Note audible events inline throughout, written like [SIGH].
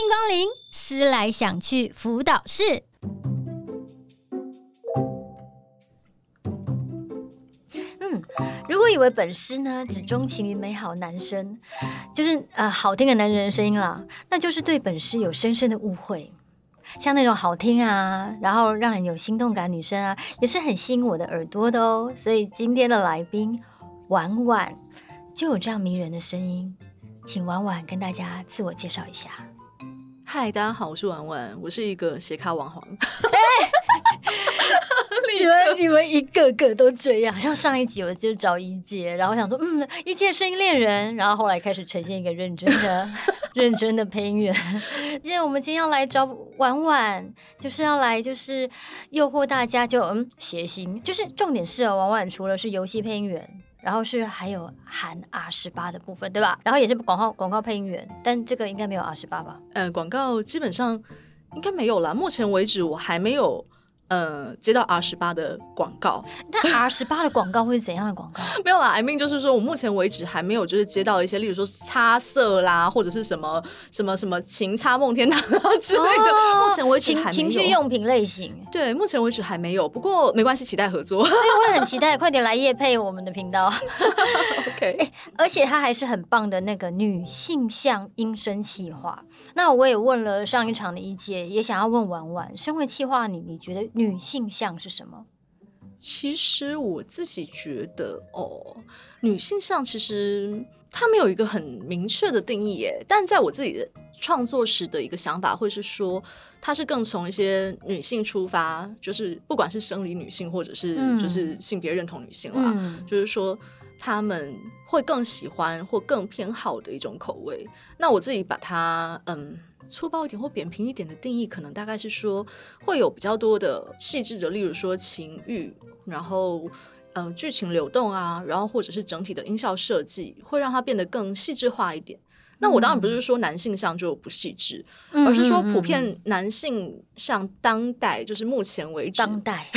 迎光临，思来想去辅导室。嗯，如果以为本师呢只钟情于美好男生，就是呃好听的男人的声音啦，那就是对本师有深深的误会。像那种好听啊，然后让人有心动感女生啊，也是很吸引我的耳朵的哦。所以今天的来宾婉婉就有这样迷人的声音，请婉婉跟大家自我介绍一下。嗨，大家好，我是婉婉，我是一个斜咖网红。[LAUGHS] 你们 [LAUGHS] 你们一个个都这样，像上一集我就找一姐，然后想说，嗯，一姐声音恋人，然后后来开始呈现一个认真的、[LAUGHS] 认真的配音员。今天我们今天要来找婉婉，就是要来就是诱惑大家就，就嗯谐星，就是重点是哦，婉婉除了是游戏配音员，然后是还有含 R 十八的部分，对吧？然后也是广告广告配音员，但这个应该没有 R 十八吧？呃，广告基本上应该没有了，目前为止我还没有。呃，接到 R 十八的广告，[LAUGHS] 但 R 十八的广告会是怎样的广告？[LAUGHS] 没有啦，I mean 就是说我目前为止还没有就是接到一些，例如说擦色啦，或者是什么什么什么情擦梦天堂啊之类的。哦、[LAUGHS] 目前为止还没有情趣用品类型。对，目前为止还没有，不过没关系，期待合作。对，我也很期待，快点来夜配我们的频道。OK，哎，而且它还是很棒的那个女性向音声企划。那我也问了上一场的一姐，也想要问婉婉，身为企划你，你觉得？女性向是什么？其实我自己觉得哦，女性向其实它没有一个很明确的定义耶。但在我自己的创作时的一个想法，会是说它是更从一些女性出发，就是不管是生理女性，或者是就是性别认同女性啦，嗯、就是说他们会更喜欢或更偏好的一种口味。那我自己把它嗯。粗暴一点或扁平一点的定义，可能大概是说会有比较多的细致的，例如说情欲，然后嗯剧情流动啊，然后或者是整体的音效设计，会让它变得更细致化一点。那我当然不是说男性向就不细致，嗯、而是说普遍男性向当代就是目前为止当代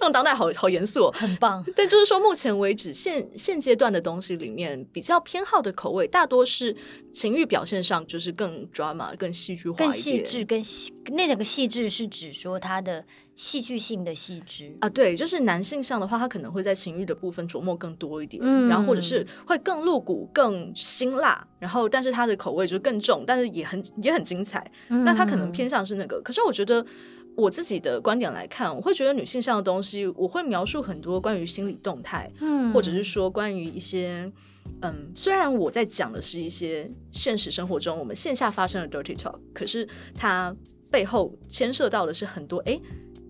用当代好好严肃，很棒。但就是说目前为止现现阶段的东西里面比较偏好的口味，大多是情欲表现上就是更 drama 更戏剧化更细致，更细那两个细致是指说它的。戏剧性的细致啊，对，就是男性向的话，他可能会在情欲的部分琢磨更多一点，嗯，然后或者是会更露骨、更辛辣，然后但是他的口味就更重，但是也很也很精彩。嗯，那他可能偏向是那个，可是我觉得我自己的观点来看，我会觉得女性上的东西，我会描述很多关于心理动态，嗯，或者是说关于一些，嗯，虽然我在讲的是一些现实生活中我们线下发生的 dirty talk，可是它背后牵涉到的是很多哎。诶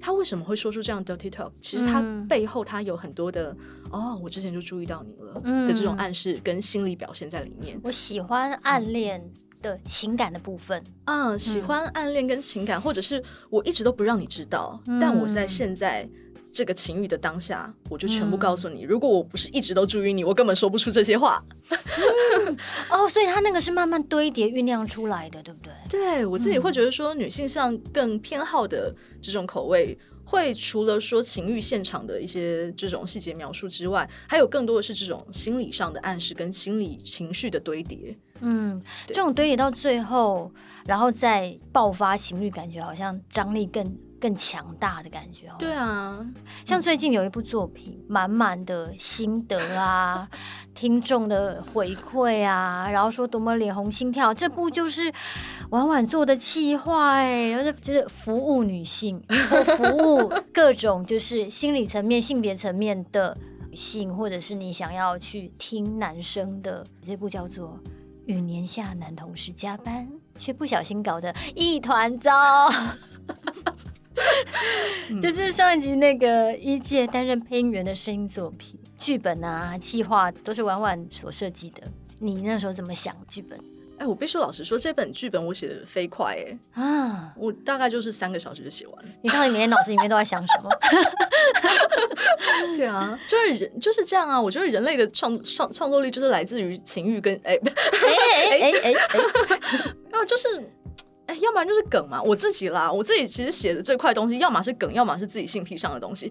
他为什么会说出这样 dirty talk？其实他背后他有很多的、嗯、哦，我之前就注意到你了的这种暗示跟心理表现在里面。我喜欢暗恋的情感的部分，嗯，喜欢暗恋跟情感，或者是我一直都不让你知道，嗯、但我在现在这个情欲的当下，我就全部告诉你。嗯、如果我不是一直都注意你，我根本说不出这些话。嗯、[LAUGHS] 哦，所以他那个是慢慢堆叠酝酿出来的，对不对？对，我自己会觉得说，女性向更偏好的这种口味，会除了说情欲现场的一些这种细节描述之外，还有更多的是这种心理上的暗示跟心理情绪的堆叠。嗯，这种堆叠到最后，然后再爆发情欲，感觉好像张力更。更强大的感觉，对啊，像最近有一部作品，满满的心得啊，[LAUGHS] 听众的回馈啊，然后说多么脸红心跳，这部就是婉婉做的企划哎，然后就是服务女性，服务各种就是心理层面、性别层面的女性，或者是你想要去听男生的，这部叫做《与年下男同事加班却不小心搞得一团糟》。[LAUGHS] 就是上一集那个一届担任配音员的声音作品，剧本啊、计划都是婉婉所设计的。你那时候怎么想剧本？哎，我必须老实说，这本剧本我写的飞快哎啊！我大概就是三个小时就写完了。你到底每天脑子里面都在想什么？[LAUGHS] 对啊，就是人就是这样啊！我觉得人类的创创创作力就是来自于情欲跟哎 [LAUGHS] 哎哎哎哎哎，[LAUGHS] 就是。哎，要不然就是梗嘛，我自己啦，我自己其实写的最快的东西，要么是梗，要么是自己性癖上的东西。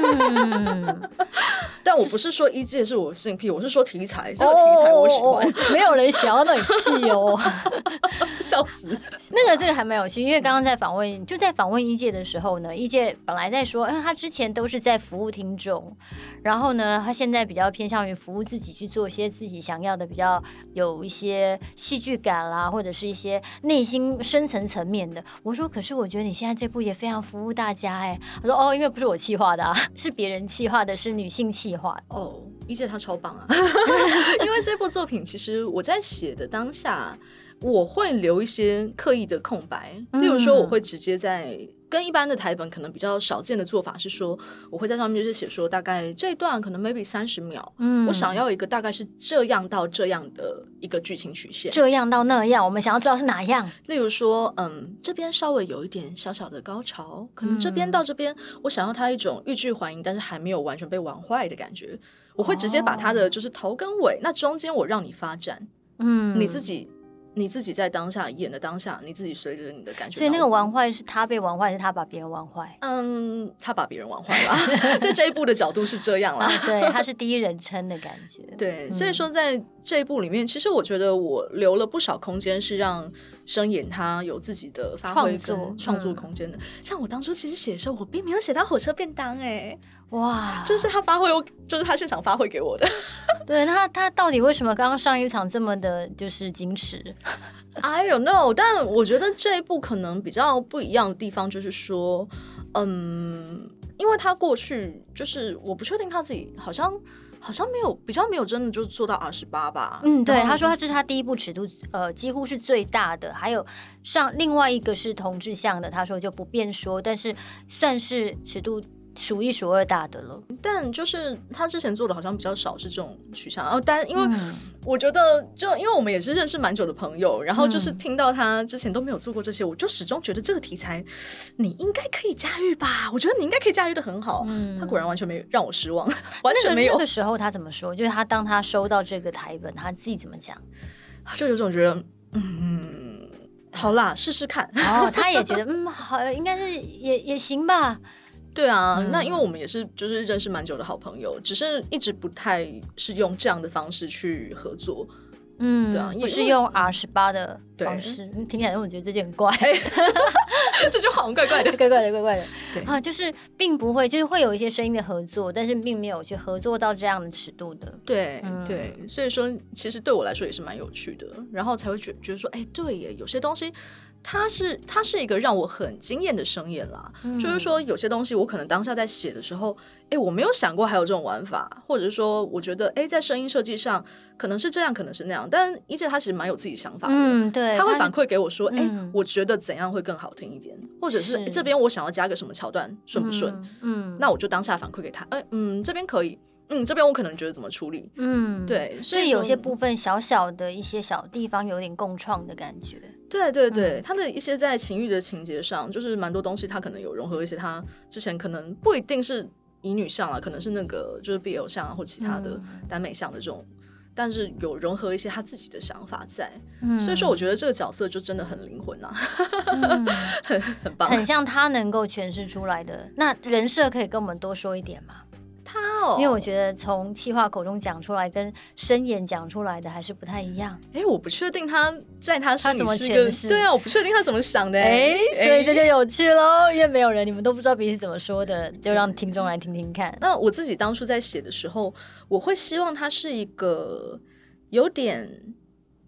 嗯、[LAUGHS] 但我不是说一届是我性癖，我是说题材，这个题材我喜欢。哦、没有人想要那里气哦。[LAUGHS] 笑死。[LAUGHS] 那个这个还蛮有趣，因为刚刚在访问，就在访问一届的时候呢，一届本来在说，嗯，他之前都是在服务听众，然后呢，他现在比较偏向于服务自己，去做一些自己想要的，比较有一些戏剧感啦，或者是一些内心深层层面的。我说，可是我觉得你现在这部也非常服务大家哎。他说，哦，因为不是我企划的啊，[LAUGHS] 是别人企划的，是女性企划。哦，一届他超棒啊，[LAUGHS] 因为这部作品其实我在写的当下。我会留一些刻意的空白，例如说，我会直接在跟一般的台本可能比较少见的做法是说，我会在上面就是写说，大概这一段可能 maybe 三十秒，嗯，我想要一个大概是这样到这样的一个剧情曲线，这样到那样，我们想要知道是哪样。例如说，嗯，这边稍微有一点小小的高潮，可能这边到这边，我想要它一种欲拒还迎，但是还没有完全被玩坏的感觉，我会直接把它的就是头跟尾，那中间我让你发展，嗯，你自己。你自己在当下演的当下，你自己随着你的感觉。所以那个玩坏是他被玩坏，还是他把别人玩坏？嗯，他把别人玩坏了。[LAUGHS] 在这一部的角度是这样啦。啊、对，他是第一人称的感觉。对，所以说在这一部里面，其实我觉得我留了不少空间，是让声演他有自己的发挥跟创作空间的。像我当初其实写的时候，我并没有写到火车便当哎、欸。哇，这是他发挥，就是他现场发挥给我的。[LAUGHS] 对，那他他到底为什么刚刚上一场这么的，就是矜持？I don't know。但我觉得这一部可能比较不一样的地方，就是说，嗯，因为他过去就是我不确定他自己好像好像没有比较没有真的就做到二十八吧。嗯，对，他说他这是他第一部尺度，呃，几乎是最大的。还有上另外一个是同志向的，他说就不便说，但是算是尺度。数一数二大的了，但就是他之前做的好像比较少是这种取向，然后但因为我觉得就因为我们也是认识蛮久的朋友，然后就是听到他之前都没有做过这些，我就始终觉得这个题材你应该可以驾驭吧？我觉得你应该可以驾驭的很好。嗯，他果然完全没有让我失望，[LAUGHS] 完全没有。那个时候他怎么说？就是他当他收到这个台本，他自己怎么讲？就有种觉得，嗯，好啦，试试看。哦，他也觉得，嗯，好，应该是也也行吧。对啊，嗯、那因为我们也是就是认识蛮久的好朋友，只是一直不太是用这样的方式去合作。嗯，对啊，也是用 R 十八的方式，对听起来我觉得这件很怪，[LAUGHS] 这就好像怪怪的，[LAUGHS] 怪怪的，怪怪的。对啊，就是并不会，就是会有一些声音的合作，但是并没有去合作到这样的尺度的。对、嗯、对，所以说其实对我来说也是蛮有趣的，然后才会觉觉得说，哎，对耶，有些东西。他是他是一个让我很惊艳的声音啦，嗯、就是说有些东西我可能当下在写的时候，哎，我没有想过还有这种玩法，或者是说我觉得哎，在声音设计上可能是这样，可能是那样，但一切他其实蛮有自己想法的，嗯，对，他会反馈给我说，哎、嗯，我觉得怎样会更好听一点，或者是，是。这边我想要加个什么桥段，顺不顺？嗯，嗯，那我就当下反馈给他，哎，嗯，这边可以。嗯，这边我可能觉得怎么处理？嗯，对，所以，有些部分小小的一些小地方有点共创的感觉。对对对，他、嗯、的一些在情欲的情节上，就是蛮多东西，他可能有融合一些他之前可能不一定是乙女向啊，可能是那个就是 BL 向啊或其他的耽美向的这种，嗯、但是有融合一些他自己的想法在。嗯，所以说我觉得这个角色就真的很灵魂啊，嗯、[LAUGHS] 很很棒，很像他能够诠释出来的。那人设可以跟我们多说一点吗？他哦，因为我觉得从气话口中讲出来跟声演讲出来的还是不太一样。哎，我不确定他在他他怎么诠释。对啊，我不确定他怎么想的。哎，所以这就有趣喽，因为没有人，你们都不知道彼此怎么说的，就让听众来听听看。那我自己当初在写的时候，我会希望他是一个有点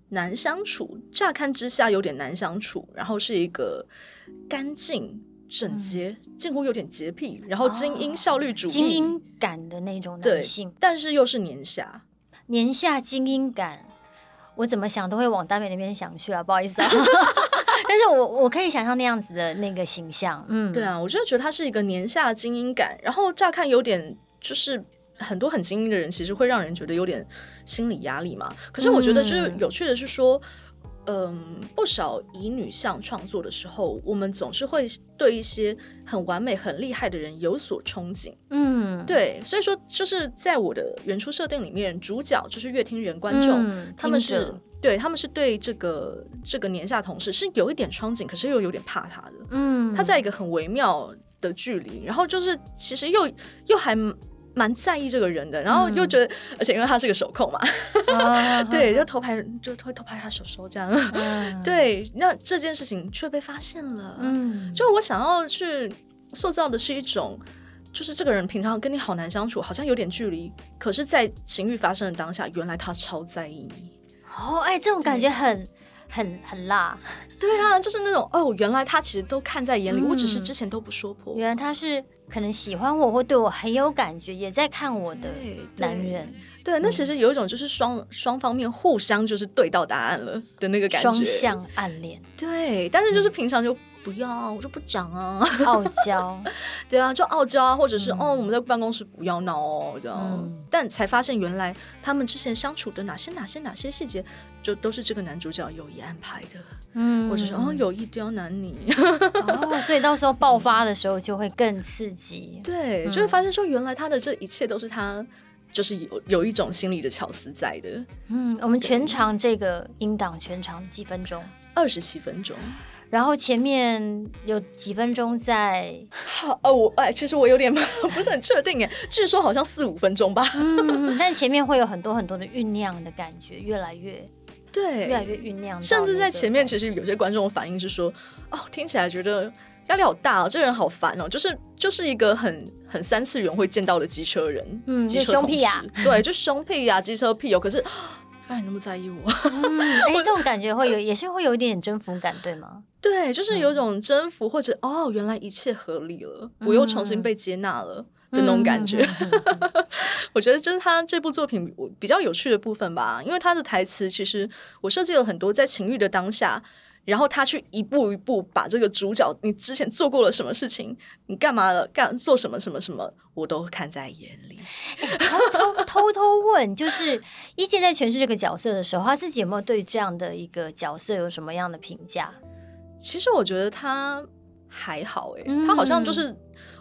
难相处，乍看之下有点难相处，然后是一个干净。整洁，近乎有点洁癖，然后精英效率主义、精英感的那种男性，但是又是年下，年下精英感，我怎么想都会往耽美那边想去啊，不好意思啊，[LAUGHS] 但是我我可以想象那样子的那个形象，嗯，对啊，我就觉得他是一个年下精英感，然后乍看有点就是很多很精英的人，其实会让人觉得有点心理压力嘛。可是我觉得就是有趣的是说。嗯嗯，不少乙女向创作的时候，我们总是会对一些很完美、很厉害的人有所憧憬。嗯，对，所以说就是在我的原初设定里面，主角就是乐听人观众，嗯、他们是对他们是对这个这个年下同事是有一点憧憬，可是又有点怕他的。嗯，他在一个很微妙的距离，然后就是其实又又还蛮在意这个人的，然后又觉得，嗯、而且因为他是个手控嘛，[LAUGHS] 啊、对，就偷拍，就会偷拍他手手这样，嗯、[LAUGHS] 对，那这件事情却被发现了，嗯，就我想要去塑造的是一种，就是这个人平常跟你好难相处，好像有点距离，可是，在情欲发生的当下，原来他超在意你，哦，哎，这种感觉很。很很辣，[LAUGHS] 对啊，就是那种哦，原来他其实都看在眼里，嗯、我只是之前都不说破。原来他是可能喜欢我或对我很有感觉，也在看我的男人。对，那其实有一种就是双双方面互相就是对到答案了的那个感觉，双向暗恋。对，但是就是平常就。不要，我就不讲啊，傲娇，[LAUGHS] 对啊，就傲娇啊，或者是、嗯、哦，我们在办公室不要闹哦，这样。嗯、但才发现原来他们之前相处的哪些哪些哪些细节，就都是这个男主角有意安排的，嗯，或者是哦有意刁难你，[LAUGHS] 哦，所以到时候爆发的时候就会更刺激，对，就会发现说原来他的这一切都是他就是有有一种心理的巧思在的。嗯，我们全场这个音档全长几分钟？二十七分钟。然后前面有几分钟在，[LAUGHS] 哦，我哎，其实我有点 [LAUGHS] 不是很确定哎，据说好像四五分钟吧。嗯，但前面会有很多很多的酝酿的感觉，越来越对，越来越酝酿。甚至在前面，其实有些观众反应是说，哦，听起来觉得压力好大哦，这人好烦哦，就是就是一个很很三次元会见到的机车人，嗯，机车凶屁呀，对，就凶屁呀，机车屁哦，可是。那你那么在意我？嗯，[LAUGHS] 哎，这种感觉会有，也是会有一点点征服感，对吗？[LAUGHS] 对，就是有种征服，或者哦，原来一切合理了，我又重新被接纳了的那种感觉。[LAUGHS] 我觉得这是他这部作品比较有趣的部分吧，因为他的台词其实我设计了很多在情欲的当下。然后他去一步一步把这个主角，你之前做过了什么事情，你干嘛了，干做什么什么什么，我都看在眼里。偷偷偷偷问，就是一健在诠释这个角色的时候，他自己有没有对这样的一个角色有什么样的评价？其实我觉得他还好，哎，他好像就是。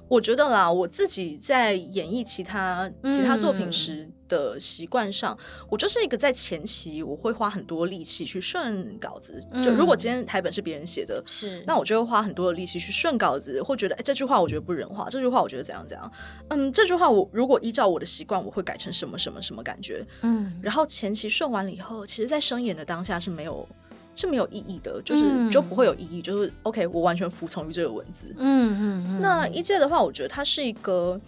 我觉得啦，我自己在演绎其他其他作品时的习惯上，嗯、我就是一个在前期我会花很多力气去顺稿子。嗯、就如果今天台本是别人写的，是那我就会花很多的力气去顺稿子，会觉得哎这句话我觉得不人话，这句话我觉得怎样怎样。嗯，这句话我如果依照我的习惯，我会改成什么什么什么感觉。嗯，然后前期顺完了以后，其实在生演的当下是没有。是没有意义的，就是、嗯、就不会有意义，就是 OK，我完全服从于这个文字。嗯嗯嗯。那一届的话，我觉得他是一个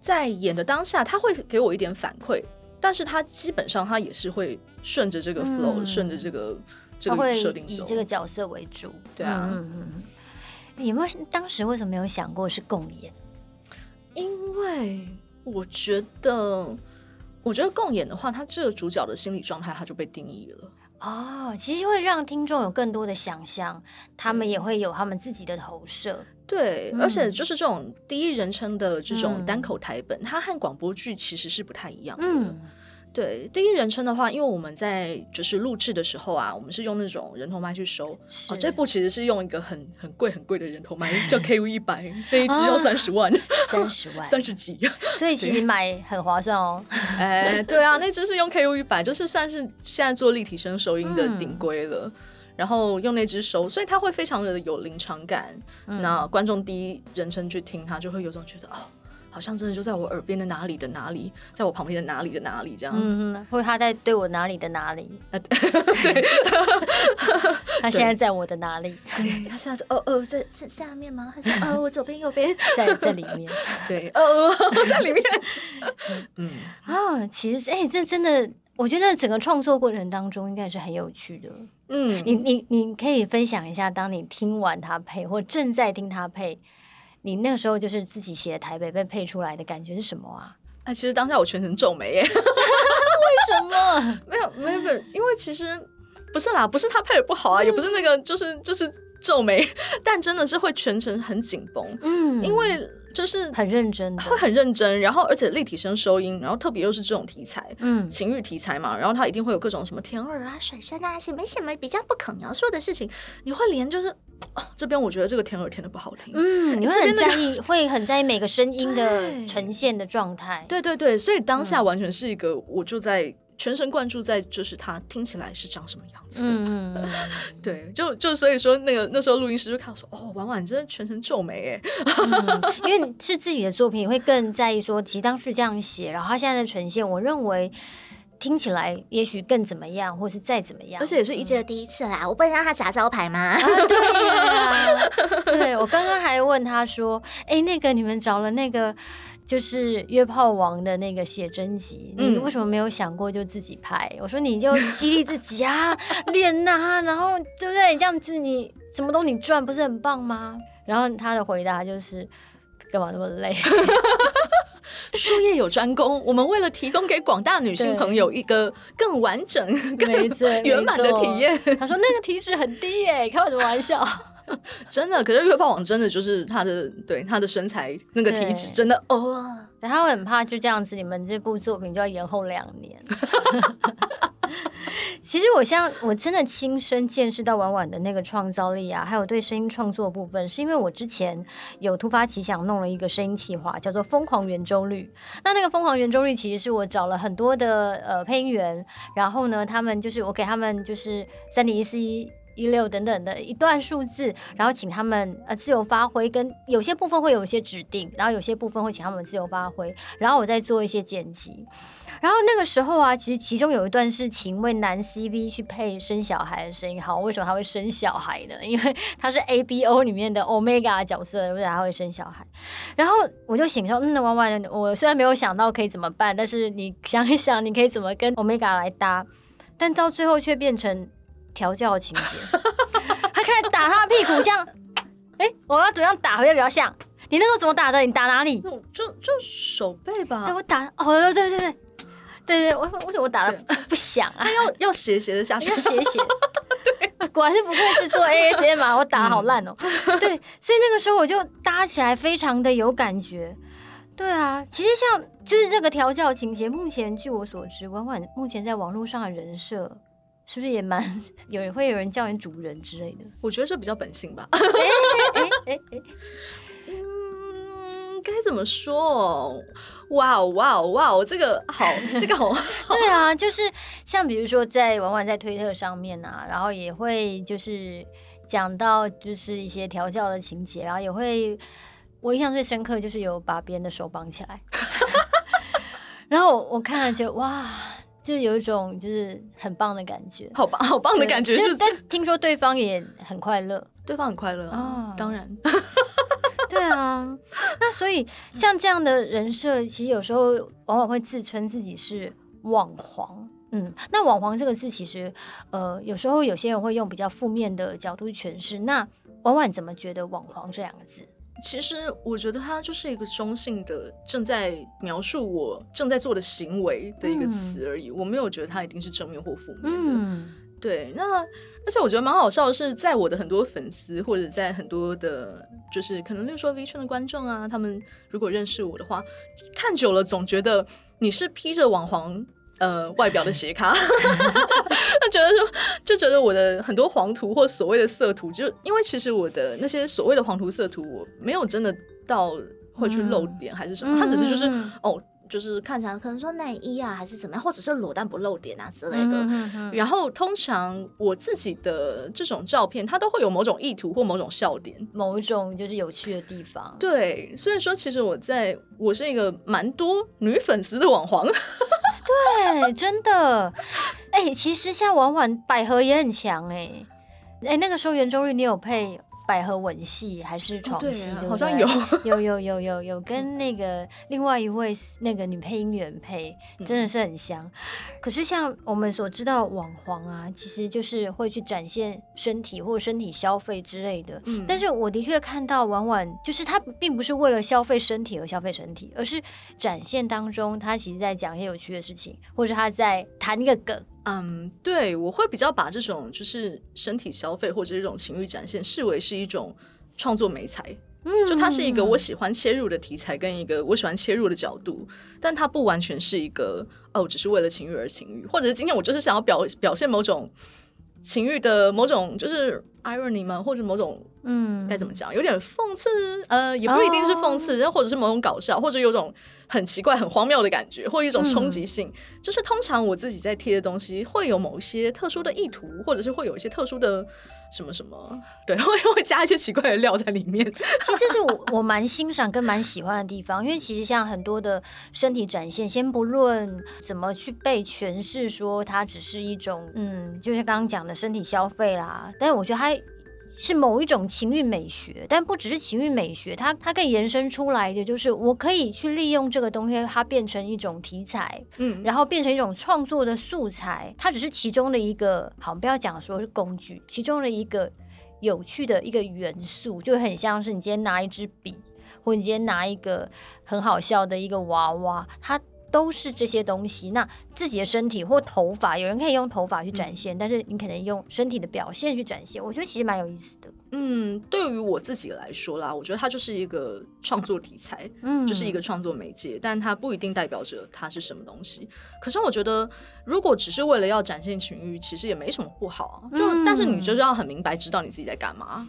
在演的当下，他会给我一点反馈，但是他基本上他也是会顺着这个 flow，嗯、顺着这个这个设定走，以这个角色为主。对啊。嗯嗯。有没有当时为什么没有想过是共演？因为我觉得，我觉得共演的话，他这个主角的心理状态他就被定义了。哦，其实会让听众有更多的想象，他们也会有他们自己的投射。对，嗯、而且就是这种第一人称的这种单口台本，嗯、它和广播剧其实是不太一样的。嗯。对，第一人称的话，因为我们在就是录制的时候啊，我们是用那种人头麦去收。是哦，这部其实是用一个很很贵很贵的人头麦，叫 KU 一百，[LAUGHS] 那一只要三十万，三十万，[LAUGHS] 三十几。所以其实买很划算哦。[LAUGHS] 哎，对啊，那只是用 KU 一百，就是算是现在做立体声收音的顶规了。嗯、然后用那只收，所以它会非常的有临场感。嗯、那观众第一人称去听，它就会有种觉得哦。好像真的就在我耳边的哪里的哪里，在我旁边的哪里的哪里这样，嗯，或者他在对我哪里的哪里，啊，[LAUGHS] 对，[LAUGHS] 他现在在我的哪里？[LAUGHS] 对，他现在是哦哦，在是下面吗？还是哦，我左边右边，在在里面？对，哦哦，在里面。嗯啊，其实哎，这真的，我觉得整个创作过程当中应该是很有趣的。嗯，你你你可以分享一下，当你听完他配，或正在听他配。你那个时候就是自己写的台北被配出来的感觉是什么啊？哎，其实当下我全程皱眉耶。[LAUGHS] 为什么？[LAUGHS] 没有没有，因为其实不是啦，不是他配的不好啊，嗯、也不是那个，就是就是皱眉，但真的是会全程很紧绷。嗯，因为就是很认真，会很认真，然后而且立体声收音，然后特别又是这种题材，嗯，情欲题材嘛，然后它一定会有各种什么甜味啊、水声啊，什么什么比较不可描述的事情，你会连就是。哦，这边我觉得这个甜耳甜的不好听。嗯，你会很在意，[LAUGHS] 会很在意每个声音的呈现的状态。对对对，所以当下完全是一个，我就在全神贯注在就是他听起来是长什么样子。[LAUGHS] 嗯嗯，对，就就所以说那个那时候录音师就看我说，哦，婉婉真的全程皱眉哎、[LAUGHS] 嗯，因为是自己的作品，会更在意说，其实当时这样写，然后他现在的呈现，我认为。听起来也许更怎么样，或是再怎么样，而且也是一届的第一次啦，嗯、我不能让他砸招牌吗？啊对呀，对，我刚刚还问他说：“哎、欸，那个你们找了那个就是约炮王的那个写真集，嗯、你为什么没有想过就自己拍？”我说：“你就激励自己啊，练呐、啊，然后对不对？这样子你什么都你赚，不是很棒吗？”然后他的回答就是。干嘛那么累？[LAUGHS] 术业有专攻，我们为了提供给广大女性朋友一个更完整、更 [LAUGHS] 圆满的体验。他说那个体脂很低耶，开我的玩笑。[LAUGHS] 真的，可是约炮王真的就是他的，对他的身材那个体脂真的哦，对，他会很怕就这样子，你们这部作品就要延后两年。[LAUGHS] 其实我像我真的亲身见识到婉婉的那个创造力啊，还有对声音创作部分，是因为我之前有突发奇想弄了一个声音企划，叫做《疯狂圆周率》。那那个《疯狂圆周率》其实是我找了很多的呃配音员，然后呢，他们就是我给他们就是三点一四一。一六等等的一段数字，然后请他们呃自由发挥，跟有些部分会有一些指定，然后有些部分会请他们自由发挥，然后我再做一些剪辑。然后那个时候啊，其实其中有一段是请一位男 CV 去配生小孩的声音。好，为什么他会生小孩呢？因为他是 ABO 里面的 Omega 角色，对不对？他会生小孩。然后我就想说，嗯，那婉婉，我虽然没有想到可以怎么办，但是你想一想，你可以怎么跟 Omega 来搭？但到最后却变成。调教的情节，[LAUGHS] 他开始打他的屁股，这样，哎、欸，我要怎样打会比较像？你那时候怎么打的？你打哪里？就就手背吧。哎、欸，我打，哦，对对对对，对对，我为什么打的 [LAUGHS] 不响啊？要要斜斜的下去，要斜斜。[LAUGHS] 对，果然是不愧是做 ASMR，我打好烂哦。嗯、对，所以那个时候我就搭起来非常的有感觉。对啊，其实像就是这个调教情节，目前据我所知，婉婉目前在网络上的人设。是不是也蛮有人会有人叫你主人之类的？[LAUGHS] 我觉得这比较本性吧。哎哎哎哎，嗯，该怎么说？哇哦哇哦哇哦，这个好，这个好。[LAUGHS] 对啊，就是像比如说在婉婉在推特上面啊，然后也会就是讲到就是一些调教的情节，然后也会我印象最深刻就是有把别人的手绑起来，[LAUGHS] 然后我看了就哇。就有一种就是很棒的感觉，好棒 [LAUGHS] 好棒的感觉是，但听说对方也很快乐，对方很快乐啊，哦、当然，[LAUGHS] 对啊，那所以像这样的人设，其实有时候往往会自称自己是网黄，嗯，那网黄这个字其实，呃，有时候有些人会用比较负面的角度诠释，那婉婉怎么觉得网黄这两个字？其实我觉得它就是一个中性的，正在描述我正在做的行为的一个词而已。嗯、我没有觉得它一定是正面或负面的。嗯，对。那而且我觉得蛮好笑的是，在我的很多粉丝或者在很多的，就是可能例如说 V 圈的观众啊，他们如果认识我的话，看久了总觉得你是披着网黄。呃，外表的斜咖，[LAUGHS] 他觉得说，就觉得我的很多黄图或所谓的色图，就因为其实我的那些所谓的黄图色图，我没有真的到会去露点还是什么，他、嗯、只是就是、嗯、哦。就是看起来可能说内衣啊，还是怎么样，或者是裸但不露点啊之类的。嗯、哼哼然后通常我自己的这种照片，它都会有某种意图或某种笑点，某一种就是有趣的地方。对，所以说其实我在我是一个蛮多女粉丝的网黄。[LAUGHS] 对，真的。哎、欸，其实像婉婉百合也很强哎、欸。哎、欸，那个时候圆周率你有配？百合吻戏还是床戏？对，好像有 [LAUGHS] 有有有有有跟那个另外一位那个女配音员配，真的是很香。嗯、可是像我们所知道网黄啊，其实就是会去展现身体或身体消费之类的。嗯，但是我的确看到婉婉，就是她并不是为了消费身体而消费身体，而是展现当中她其实在讲一些有趣的事情，或者她在谈一个梗。嗯，对，我会比较把这种就是身体消费或者这种情欲展现视为是一种创作美材，嗯，就它是一个我喜欢切入的题材跟一个我喜欢切入的角度，但它不完全是一个哦，只是为了情欲而情欲，或者是今天我就是想要表表现某种情欲的某种就是 irony 吗？或者某种嗯，该怎么讲？有点讽刺，呃，也不一定是讽刺，然后、哦、或者是某种搞笑，或者有种很奇怪、很荒谬的感觉，或者一种冲击性。嗯、就是通常我自己在贴的东西，会有某一些特殊的意图，或者是会有一些特殊的。什么什么，[LAUGHS] 对，会会加一些奇怪的料在里面。[LAUGHS] 其实这是我我蛮欣赏跟蛮喜欢的地方，因为其实像很多的身体展现，先不论怎么去被诠释说它只是一种，嗯，就是刚刚讲的身体消费啦，但是我觉得它。是某一种情欲美学，但不只是情欲美学，它它可以延伸出来的就是，我可以去利用这个东西，它变成一种题材，嗯，然后变成一种创作的素材，它只是其中的一个，好，不要讲说是工具，其中的一个有趣的一个元素，就很像是你今天拿一支笔，或你今天拿一个很好笑的一个娃娃，它。都是这些东西。那自己的身体或头发，有人可以用头发去展现，嗯、但是你可能用身体的表现去展现。我觉得其实蛮有意思的。嗯，对于我自己来说啦，我觉得它就是一个创作题材，嗯，就是一个创作媒介，但它不一定代表着它是什么东西。可是我觉得，如果只是为了要展现情欲，其实也没什么不好。就、嗯、但是你就是要很明白知道你自己在干嘛。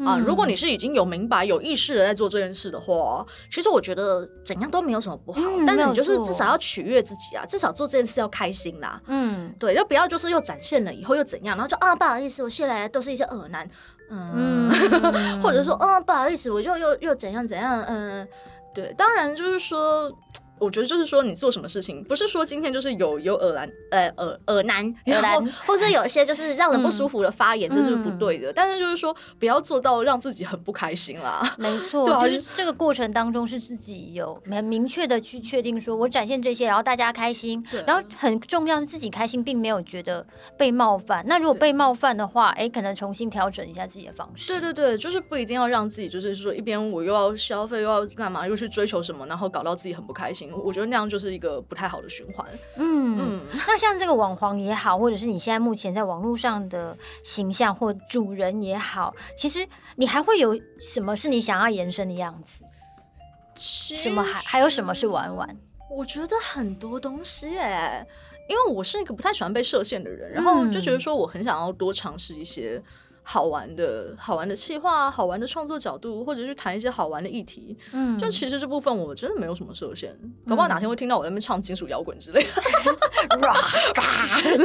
啊，如果你是已经有明白、有意识的在做这件事的话，其实我觉得怎样都没有什么不好。嗯、但是你就是至少要取悦自己啊，至少做这件事要开心啦。嗯，对，就不要就是又展现了以后又怎样，然后就啊不好意思，我现在都是一些恶男，嗯，嗯 [LAUGHS] 或者说啊不好意思，我就又又怎样怎样，嗯，对，当然就是说。我觉得就是说，你做什么事情，不是说今天就是有有耳男，呃耳耳 [LAUGHS] 男，然后或者有一些就是让人不舒服的发言，嗯、这是不对的。嗯、但是就是说，不要做到让自己很不开心啦。[LAUGHS] 没错，就是这个过程当中是自己有很明确的去确定，说我展现这些，然后大家开心，然后很重要是自己开心，并没有觉得被冒犯。那如果被冒犯的话，哎，可能重新调整一下自己的方式。对对对，就是不一定要让自己就是说一边我又要消费又要干嘛，又去追求什么，然后搞到自己很不开心。我觉得那样就是一个不太好的循环。嗯嗯，那像这个网黄也好，或者是你现在目前在网络上的形象或主人也好，其实你还会有什么是你想要延伸的样子？什么还还有什么是玩玩？我觉得很多东西哎，因为我是一个不太喜欢被设限的人，然后就觉得说我很想要多尝试一些。好玩的好玩的企划，好玩的创作角度，或者去谈一些好玩的议题。嗯，就其实这部分我真的没有什么设限，嗯、搞不好哪天会听到我在那边唱金属摇滚之类的。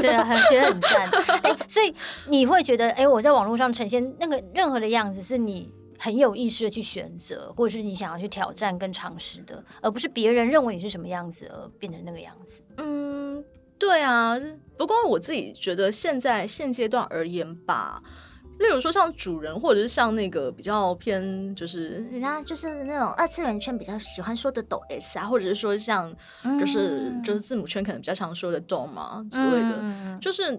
对啊，觉得很赞。[LAUGHS] 哎、欸，所以你会觉得，哎、欸，我在网络上呈现那个任何的样子，是你很有意识的去选择，或者是你想要去挑战跟尝试的，而不是别人认为你是什么样子而变成那个样子。嗯，对啊。不过我自己觉得，现在现阶段而言吧。例如说像主人，或者是像那个比较偏，就是人家就是那种二次元圈比较喜欢说的抖 S 啊，或者是说像就是、嗯、就是字母圈可能比较常说的动嘛之类的，嗯、就是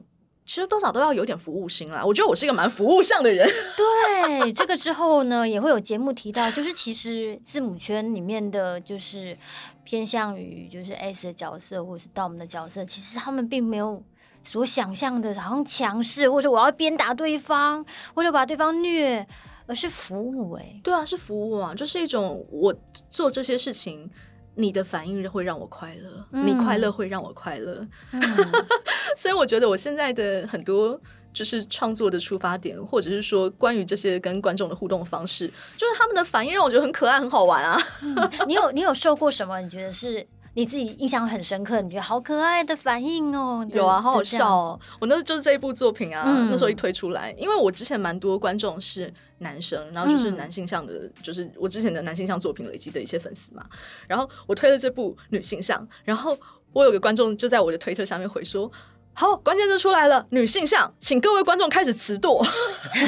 其实多少都要有点服务心啦。我觉得我是一个蛮服务向的人。[LAUGHS] 对，这个之后呢也会有节目提到，就是其实字母圈里面的就是偏向于就是 S 的角色或者是 Dom 的角色，其实他们并没有。所想象的好像强势，或者我要鞭打对方，或者把对方虐，而是服务哎、欸，对啊，是服务啊，就是一种我做这些事情，你的反应会让我快乐，嗯、你快乐会让我快乐，嗯、[LAUGHS] 所以我觉得我现在的很多就是创作的出发点，或者是说关于这些跟观众的互动方式，就是他们的反应让我觉得很可爱、很好玩啊。嗯、你有你有受过什么？你觉得是？你自己印象很深刻，你觉得好可爱的反应哦？有啊，好好笑哦！我那就是这一部作品啊，嗯、那时候一推出来，因为我之前蛮多观众是男生，然后就是男性向的，嗯、就是我之前的男性向作品累积的一些粉丝嘛。然后我推了这部女性向，然后我有个观众就在我的推特下面回说：“好，关键字出来了，女性向，请各位观众开始词堕。[LAUGHS] ” [LAUGHS] 你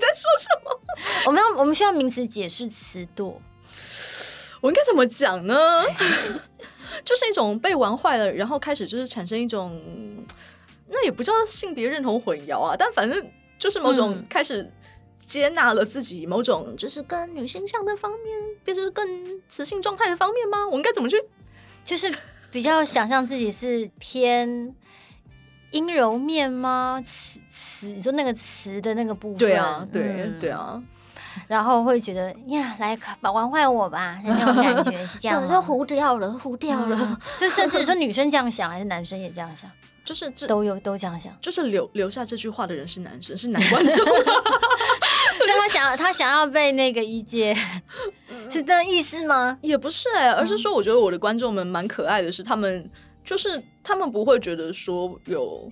在说什么？[LAUGHS] 我们要我们需要名词解释词堕。我应该怎么讲呢？[LAUGHS] 就是一种被玩坏了，然后开始就是产生一种，那也不叫性别认同混淆啊，但反正就是某种开始接纳了自己某种就是跟女性向的方面，变成更雌性状态的方面吗？我应该怎么去？就是比较想象自己是偏阴柔面吗？雌雌，你说那个雌的那个部分？对啊，对、嗯、对啊。然后会觉得呀，来把玩坏我吧，那种感觉是这样，就糊掉了，糊掉了。嗯、就甚至说女生这样想，还是男生也这样想？就是都有都这样想。就是留留下这句话的人是男生，是男观众。[LAUGHS] 所以他想他想要被那个一阶，[LAUGHS] 是这意思吗？也不是哎、欸，而是说我觉得我的观众们蛮可爱的是，他们就是他们不会觉得说有。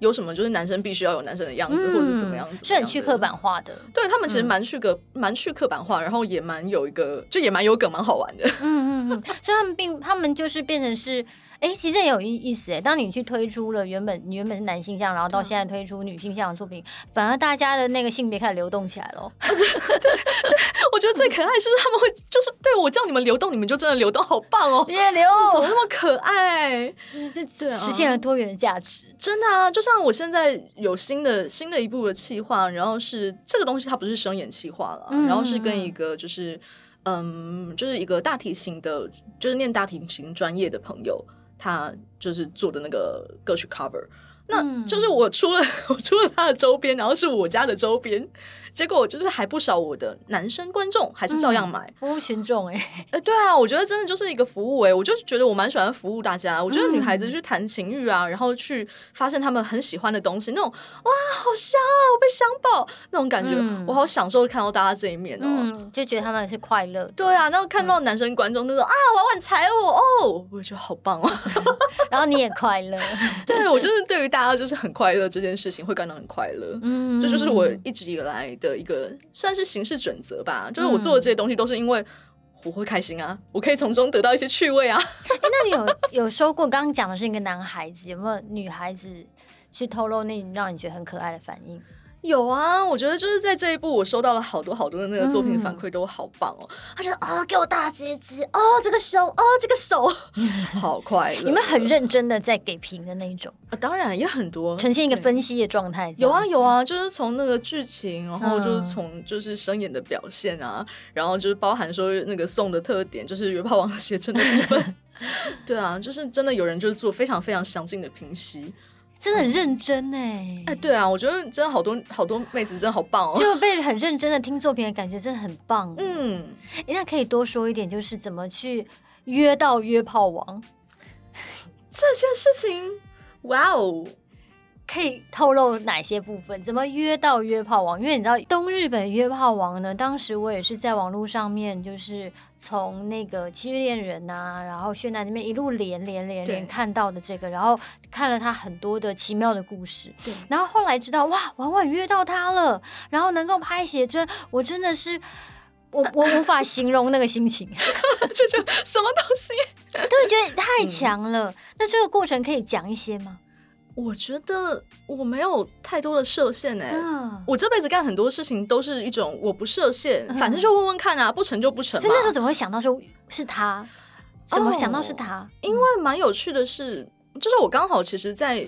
有什么就是男生必须要有男生的样子，嗯、或者怎么样子，是很去刻板化的。对他们其实蛮去个蛮、嗯、去刻板化，然后也蛮有一个，就也蛮有梗，蛮好玩的。嗯嗯嗯，所以他们并他们就是变成是。哎、欸，其实也有意意思哎。当你去推出了原本原本是男性向，然后到现在推出女性向的作品，嗯、反而大家的那个性别开始流动起来了。[LAUGHS] 对我觉得最可爱就是他们会就是对我叫你们流动，你们就真的流动，好棒哦！也流，[LAUGHS] 怎么那么可爱？[LAUGHS] 这对实现了多元的价值，真的啊！就像我现在有新的新的一部的企划，然后是这个东西它不是生演企划了，嗯、然后是跟一个就是嗯，就是一个大提琴的，就是念大提琴专业的朋友。他就是做的那个歌曲 cover。那就是我出了 [LAUGHS] 我出了他的周边，然后是我家的周边，结果就是还不少我的男生观众还是照样买，嗯、服务群众哎、欸，哎对啊，我觉得真的就是一个服务哎、欸，我就觉得我蛮喜欢服务大家，我觉得女孩子去谈情欲啊，然后去发现他们很喜欢的东西，那种哇好香啊，我被香爆那种感觉，嗯、我好享受看到大家这一面嗯，就觉得他们是快乐，对啊，然后看到男生观众那种、嗯、啊婉婉踩我哦，我也觉得好棒哦，[LAUGHS] 然后你也快乐，[LAUGHS] 对我就是对于大家就是很快乐。这件事情会感到很快乐，嗯，这就是我一直以来的一个算是行事准则吧。嗯、就是我做的这些东西都是因为我会开心啊，我可以从中得到一些趣味啊。[LAUGHS] 欸、那你有有说过？刚刚讲的是一个男孩子，有没有女孩子去透露那让你觉得很可爱的反应？有啊，我觉得就是在这一部，我收到了好多好多的那个作品反馈，都好棒哦。嗯、他觉得哦，给我大结局哦，这个手哦，[LAUGHS] 这个手好快乐。[LAUGHS] 你们很认真的在给评的那一种啊，当然也很多，呈现一个分析的状态。有啊有啊，就是从那个剧情，然后就是从就是声演的表现啊，嗯、然后就是包含说那个送的特点，就是约炮王写真的部分。[LAUGHS] 对啊，就是真的有人就是做非常非常详尽的评析。真的很认真哎！哎，对啊，我觉得真的好多好多妹子真的好棒哦，就被很认真的听作品的感觉真的很棒。嗯，那可以多说一点，就是怎么去约到约炮王这件事情？哇哦！可以透露哪些部分？怎么约到约炮王？因为你知道东日本约炮王呢？当时我也是在网络上面，就是从那个七日恋人啊，然后炫男那边一路连连连连看到的这个，然后看了他很多的奇妙的故事。对，然后后来知道哇，婉婉约到他了，然后能够拍写真，我真的是我 [LAUGHS] 我无法形容那个心情，[LAUGHS] 这就什么东西？对，觉得太强了。嗯、那这个过程可以讲一些吗？我觉得我没有太多的设限哎、欸，嗯、我这辈子干很多事情都是一种我不设限，嗯、反正就问问看啊，不成就不成。就那时候怎么会想到说是他？怎么想到是他？因为蛮有趣的是，就是我刚好其实，在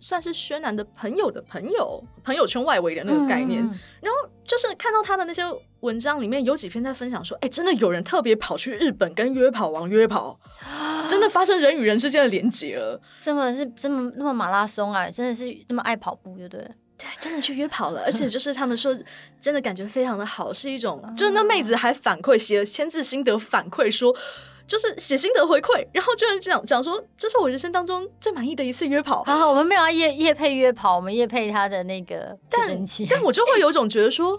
算是薛南的朋友的朋友朋友圈外围的那个概念，嗯、然后就是看到他的那些文章里面有几篇在分享说，哎，真的有人特别跑去日本跟约跑王约跑。[LAUGHS] 真的发生人与人之间的连接了，这么是这么那么马拉松啊，真的是那么爱跑步，对不对？对，真的去约跑了，而且就是他们说，真的感觉非常的好，是一种，就是那妹子还反馈写了签字心得反馈说，就是写心得回馈，然后居然讲讲说，这是我人生当中最满意的一次约跑。好好，我们没有要业业配约跑，我们夜配他的那个但但我就会有种觉得说，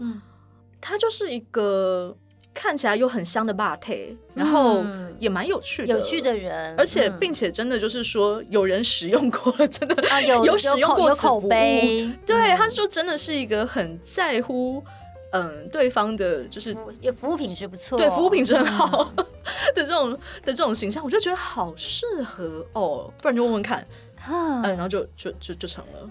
他就是一个。看起来又很香的霸体，然后也蛮有趣的，有趣的人，而且并且真的就是说有人使用过了，[LAUGHS] 真的啊有有使用过有口碑，对，他说真的是一个很在乎嗯对方的，就是也服务品质不错，对服务品质很好 [LAUGHS] 的这种的这种形象，我就觉得好适合哦，不然就问问看，嗯，然后就就就就成了。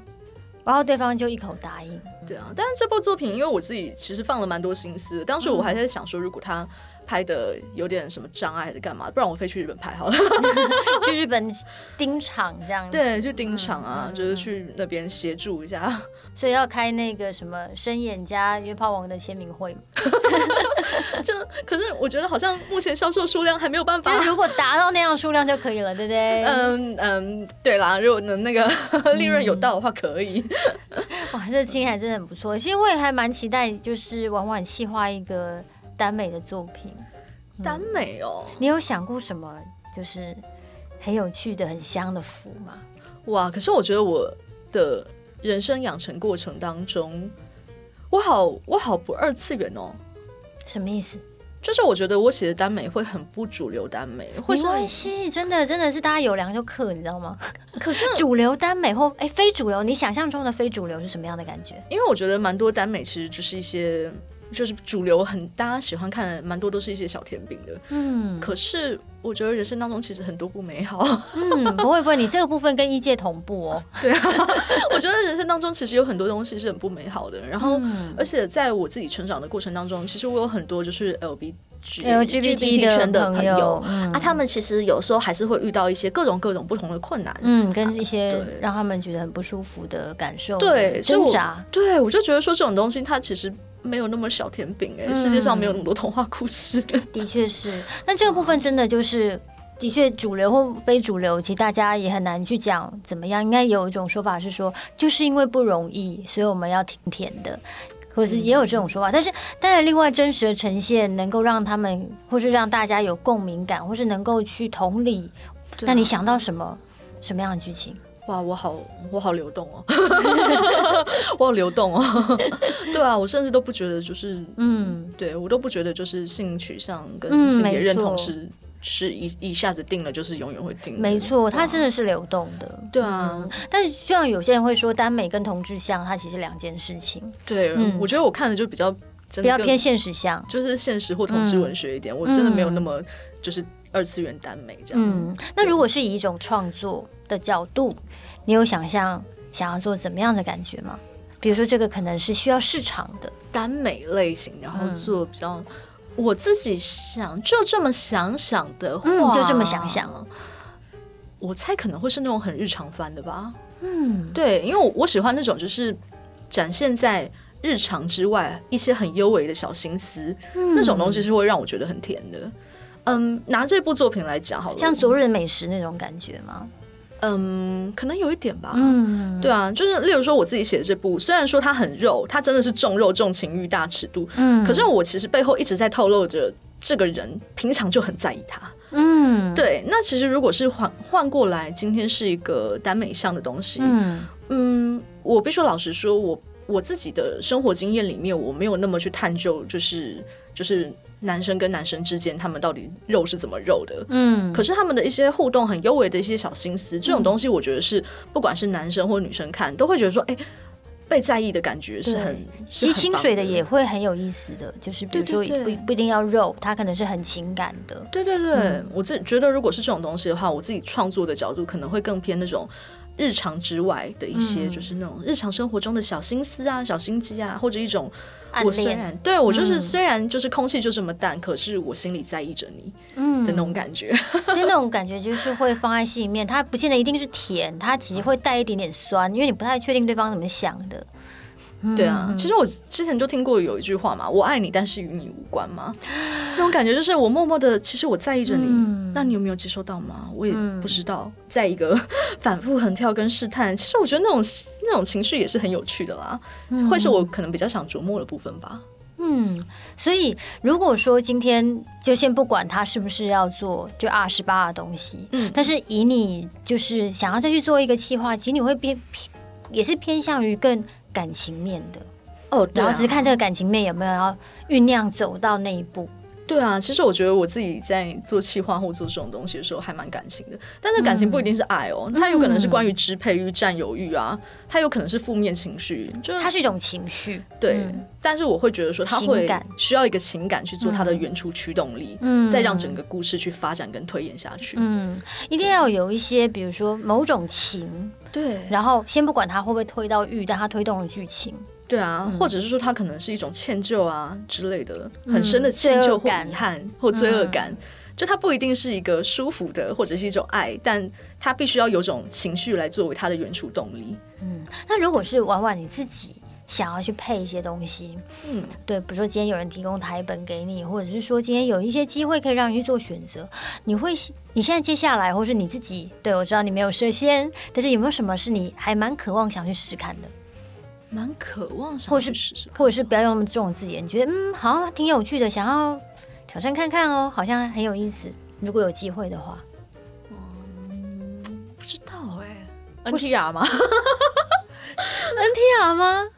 然后对方就一口答应。对啊，但是这部作品，因为我自己其实放了蛮多心思。当时我还在想说，如果他拍的有点什么障碍还是干嘛？不然我飞去日本拍好了，[LAUGHS] 去日本盯场这样子。对，去盯场啊，嗯、就是去那边协助一下。所以要开那个什么深眼家约炮王的签名会。[LAUGHS] 就可是我觉得好像目前销售数量还没有办法。就如果达到那样数量就可以了，对不对？嗯嗯，对啦，如果能那个 [LAUGHS] 利润有到的话，可以。嗯、哇，这听起来真的很不错。其实我也还蛮期待，就是婉婉细化一个。耽美的作品，耽美哦，你有想过什么就是很有趣的、很香的腐吗？哇！可是我觉得我的人生养成过程当中，我好我好不二次元哦。什么意思？就是我觉得我写的耽美会很不主流耽美，没关系，真的真的是大家有良就克，你知道吗？可是 [LAUGHS] 主流耽美或哎非主流，你想象中的非主流是什么样的感觉？因为我觉得蛮多耽美其实就是一些。就是主流很大家喜欢看的，蛮多都是一些小甜饼的。嗯，可是我觉得人生当中其实很多不美好。嗯，不会不会，你这个部分跟一届同步哦。[LAUGHS] 对啊，我觉得人生当中其实有很多东西是很不美好的。然后，嗯、而且在我自己成长的过程当中，其实我有很多就是 L B G L G B T 圈的朋友，嗯、啊，他们其实有时候还是会遇到一些各种各种不同的困难，嗯，跟一些让他们觉得很不舒服的感受，对挣扎。对，我就觉得说这种东西它其实。没有那么小甜饼哎、欸，嗯、世界上没有那么多童话故事。的确是，那这个部分真的就是，的确主流或非主流，其实大家也很难去讲怎么样。应该有一种说法是说，就是因为不容易，所以我们要挺甜的，或是也有这种说法。嗯、但是，但是另外真实的呈现，能够让他们，或是让大家有共鸣感，或是能够去同理。那、啊、你想到什么什么样的剧情？哇，我好我好流动哦，我好流动哦，[LAUGHS] [LAUGHS] 对啊，我甚至都不觉得就是，嗯，对我都不觉得就是性取向跟性别认同是、嗯、是一一下子定了就是永远会定，没错，它真的是流动的，对啊，嗯、但是就像有些人会说耽美跟同志像它其实两件事情，对，嗯、我觉得我看的就比较比较偏现实像，就是现实或同志文学一点，嗯、我真的没有那么就是二次元耽美这样，嗯，那如果是以一种创作的角度，你有想象想要做怎么样的感觉吗？比如说这个可能是需要市场的耽美类型，然后做比较，嗯、我自己想就这么想想的话，嗯、就这么想想，我猜可能会是那种很日常番的吧。嗯，对，因为我我喜欢那种就是展现在日常之外一些很幽微的小心思，嗯、那种东西是会让我觉得很甜的。嗯，拿这部作品来讲好了，像昨日美食那种感觉吗？嗯，可能有一点吧。嗯，对啊，就是例如说我自己写的这部，虽然说它很肉，它真的是重肉重情欲大尺度。嗯，可是我其实背后一直在透露着这个人平常就很在意他。嗯，对。那其实如果是换换过来，今天是一个耽美向的东西。嗯嗯，我必须老实说，我我自己的生活经验里面，我没有那么去探究，就是就是。男生跟男生之间，他们到底肉是怎么肉的？嗯，可是他们的一些互动很优微的一些小心思，这种东西我觉得是不管是男生或女生看都会觉得说，哎，被在意的感觉是很。其实清水的也会很有意思的，就是比如说不不一定要肉，它可能是很情感的。对对对，我自己觉得如果是这种东西的话，我自己创作的角度可能会更偏那种。日常之外的一些，就是那种日常生活中的小心思啊、小心机啊，或者一种我虽然恋对我就是虽然就是空气就这么淡，嗯、可是我心里在意着你，嗯。的那种感觉，[LAUGHS] 就那种感觉就是会放在心里面，它不见得一定是甜，它其实会带一点点酸，因为你不太确定对方怎么想的。对啊，其实我之前就听过有一句话嘛，我爱你，但是与你无关嘛。[LAUGHS] 那种感觉就是我默默的，其实我在意着你，嗯、那你有没有接受到吗？我也不知道。在一个 [LAUGHS] 反复横跳跟试探，其实我觉得那种那种情绪也是很有趣的啦，嗯、会是我可能比较想琢磨的部分吧。嗯，所以如果说今天就先不管他是不是要做就二十八的东西，嗯，但是以你就是想要再去做一个企划，其实你会偏偏也是偏向于更。感情面的哦，然后只是看这个感情面有没有要酝酿走到那一步。对啊，其实我觉得我自己在做企划或做这种东西的时候还蛮感情的，但是感情不一定是爱哦，嗯、它有可能是关于支配欲、占有欲啊，它有可能是负面情绪，就是它是一种情绪。对，嗯、但是我会觉得说，它会需要一个情感去做它的原初驱动力，嗯，再让整个故事去发展跟推演下去。嗯，一定要有一些，比如说某种情，对，然后先不管它会不会推到欲，但它推动了剧情。对啊，嗯、或者是说他可能是一种歉疚啊之类的，很深的歉疚或遗憾或罪恶感。嗯就它不一定是一个舒服的，或者是一种爱，但它必须要有种情绪来作为它的原初动力。嗯，那如果是婉婉你自己想要去配一些东西，嗯，对，比如说今天有人提供台本给你，或者是说今天有一些机会可以让你去做选择，你会你现在接下来，或是你自己，对，我知道你没有设限，但是有没有什么是你还蛮渴望想去试试看的？蛮渴望想，或是或者是不要用这种字眼，你觉得嗯，好像挺有趣的，想要。挑战看看哦，好像很有意思。如果有机会的话，嗯，不知道哎、欸，NTR 吗？[LAUGHS] NTR 吗？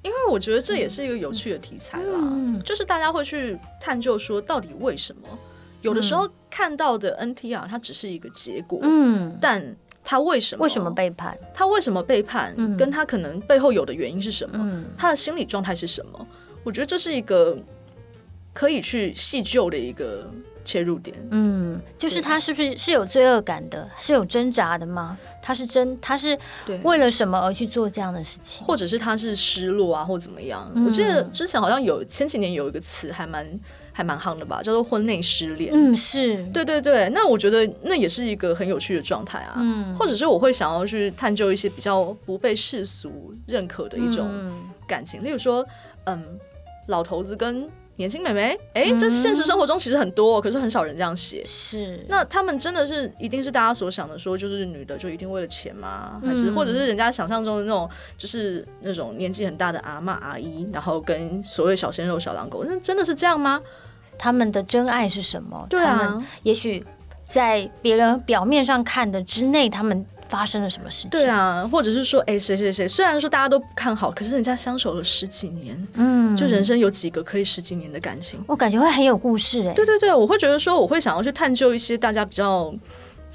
因为我觉得这也是一个有趣的题材啦，嗯、就是大家会去探究说到底为什么。有的时候看到的 NTR 它只是一个结果，嗯，但他为什么为什么背叛？他为什么背叛？嗯、跟他可能背后有的原因是什么？嗯、他的心理状态是什么？我觉得这是一个。可以去细究的一个切入点，嗯，就是他是不是是有罪恶感的，是有挣扎的吗？他是真，他是为了什么而去做这样的事情，或者是他是失落啊，或怎么样？嗯、我记得之前好像有前几年有一个词还蛮还蛮夯的吧，叫做婚内失恋。嗯，是对对对。那我觉得那也是一个很有趣的状态啊。嗯，或者是我会想要去探究一些比较不被世俗认可的一种感情，嗯、例如说，嗯，老头子跟。年轻美眉，哎、欸，这现实生活中其实很多，嗯、可是很少人这样写。是，那他们真的是一定是大家所想的，说就是女的就一定为了钱吗？还是、嗯、或者是人家想象中的那种，就是那种年纪很大的阿嬷阿姨，然后跟所谓小鲜肉小狼狗，那真的是这样吗？他们的真爱是什么？对啊，他们也许在别人表面上看的之内，他们。发生了什么事情？对啊，或者是说，哎，谁谁谁，虽然说大家都不看好，可是人家相守了十几年，嗯，就人生有几个可以十几年的感情？我感觉会很有故事哎。对对对，我会觉得说，我会想要去探究一些大家比较。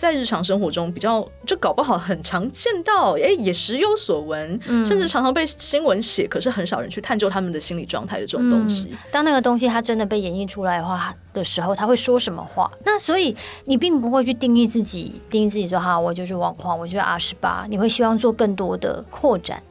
在日常生活中比较就搞不好很常见到，哎，也时有所闻，嗯、甚至常常被新闻写，可是很少人去探究他们的心理状态的这种东西。嗯、当那个东西它真的被演绎出来的话的时候，他会说什么话？那所以你并不会去定义自己，定义自己说哈，我就是网红，我就是 R 十八你会希望做更多的扩展。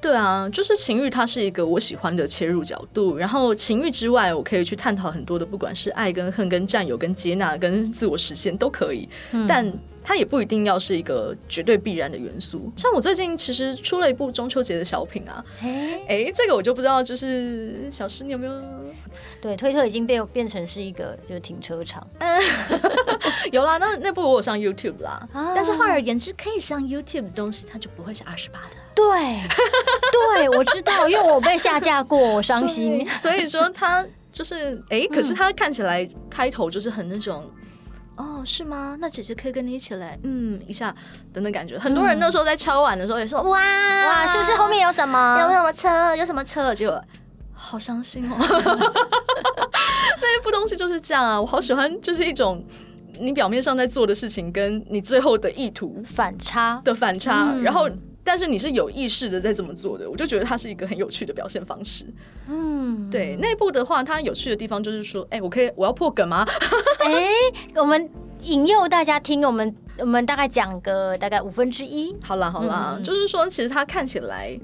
对啊，就是情欲，它是一个我喜欢的切入角度。然后情欲之外，我可以去探讨很多的，不管是爱跟恨、跟占有、跟接纳、跟自我实现都可以。嗯、但它也不一定要是一个绝对必然的元素。像我最近其实出了一部中秋节的小品啊，哎嘿，这个我就不知道，就是小诗你有没有？对，推特已经变变成是一个就是停车场。[LAUGHS] [LAUGHS] [LAUGHS] 有啦，那那部我有上 YouTube 啦。啊、但是换而言之，可以上 YouTube 的东西，它就不会是二十八的。对，对，我知道，因为我被下架过，我伤心。所以说它就是，[LAUGHS] 哎，可是它看起来开头就是很那种。哦，是吗？那姐姐可以跟你一起来，嗯，一下等等感觉。很多人那时候在敲碗的时候也说，嗯、哇哇，是不是后面有什么？有没有什么车？有什么车？就好伤心哦。[LAUGHS] 那一部东西就是这样啊，我好喜欢，就是一种你表面上在做的事情，跟你最后的意图反差的反差，嗯、然后。但是你是有意识的在这么做的，我就觉得它是一个很有趣的表现方式。嗯，对，内部的话，它有趣的地方就是说，哎、欸，我可以，我要破梗吗？[LAUGHS] 哎、欸，我们引诱大家听，我们我们大概讲个大概五分之一。好啦好啦，嗯、就是说，其实它看起来，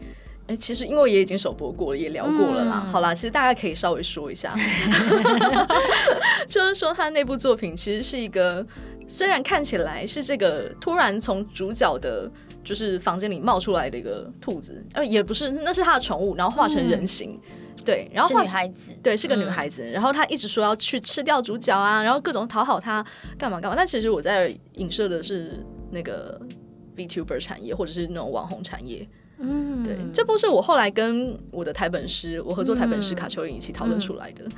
哎、欸，其实因为也已经首播过了，也聊过了啦。嗯、好啦，其实大家可以稍微说一下 [LAUGHS] [LAUGHS] 就是说他那部作品其实是一个，虽然看起来是这个突然从主角的。就是房间里冒出来的一个兔子，呃，也不是，那是他的宠物，然后化成人形，嗯、对，然后是女孩子，对，是个女孩子，嗯、然后他一直说要去吃掉主角啊，然后各种讨好他，干嘛干嘛，但其实我在影射的是那个 VTuber 产业或者是那种网红产业，嗯，对，这部是我后来跟我的台本师，我合作台本师卡丘影一起讨论出来的。嗯嗯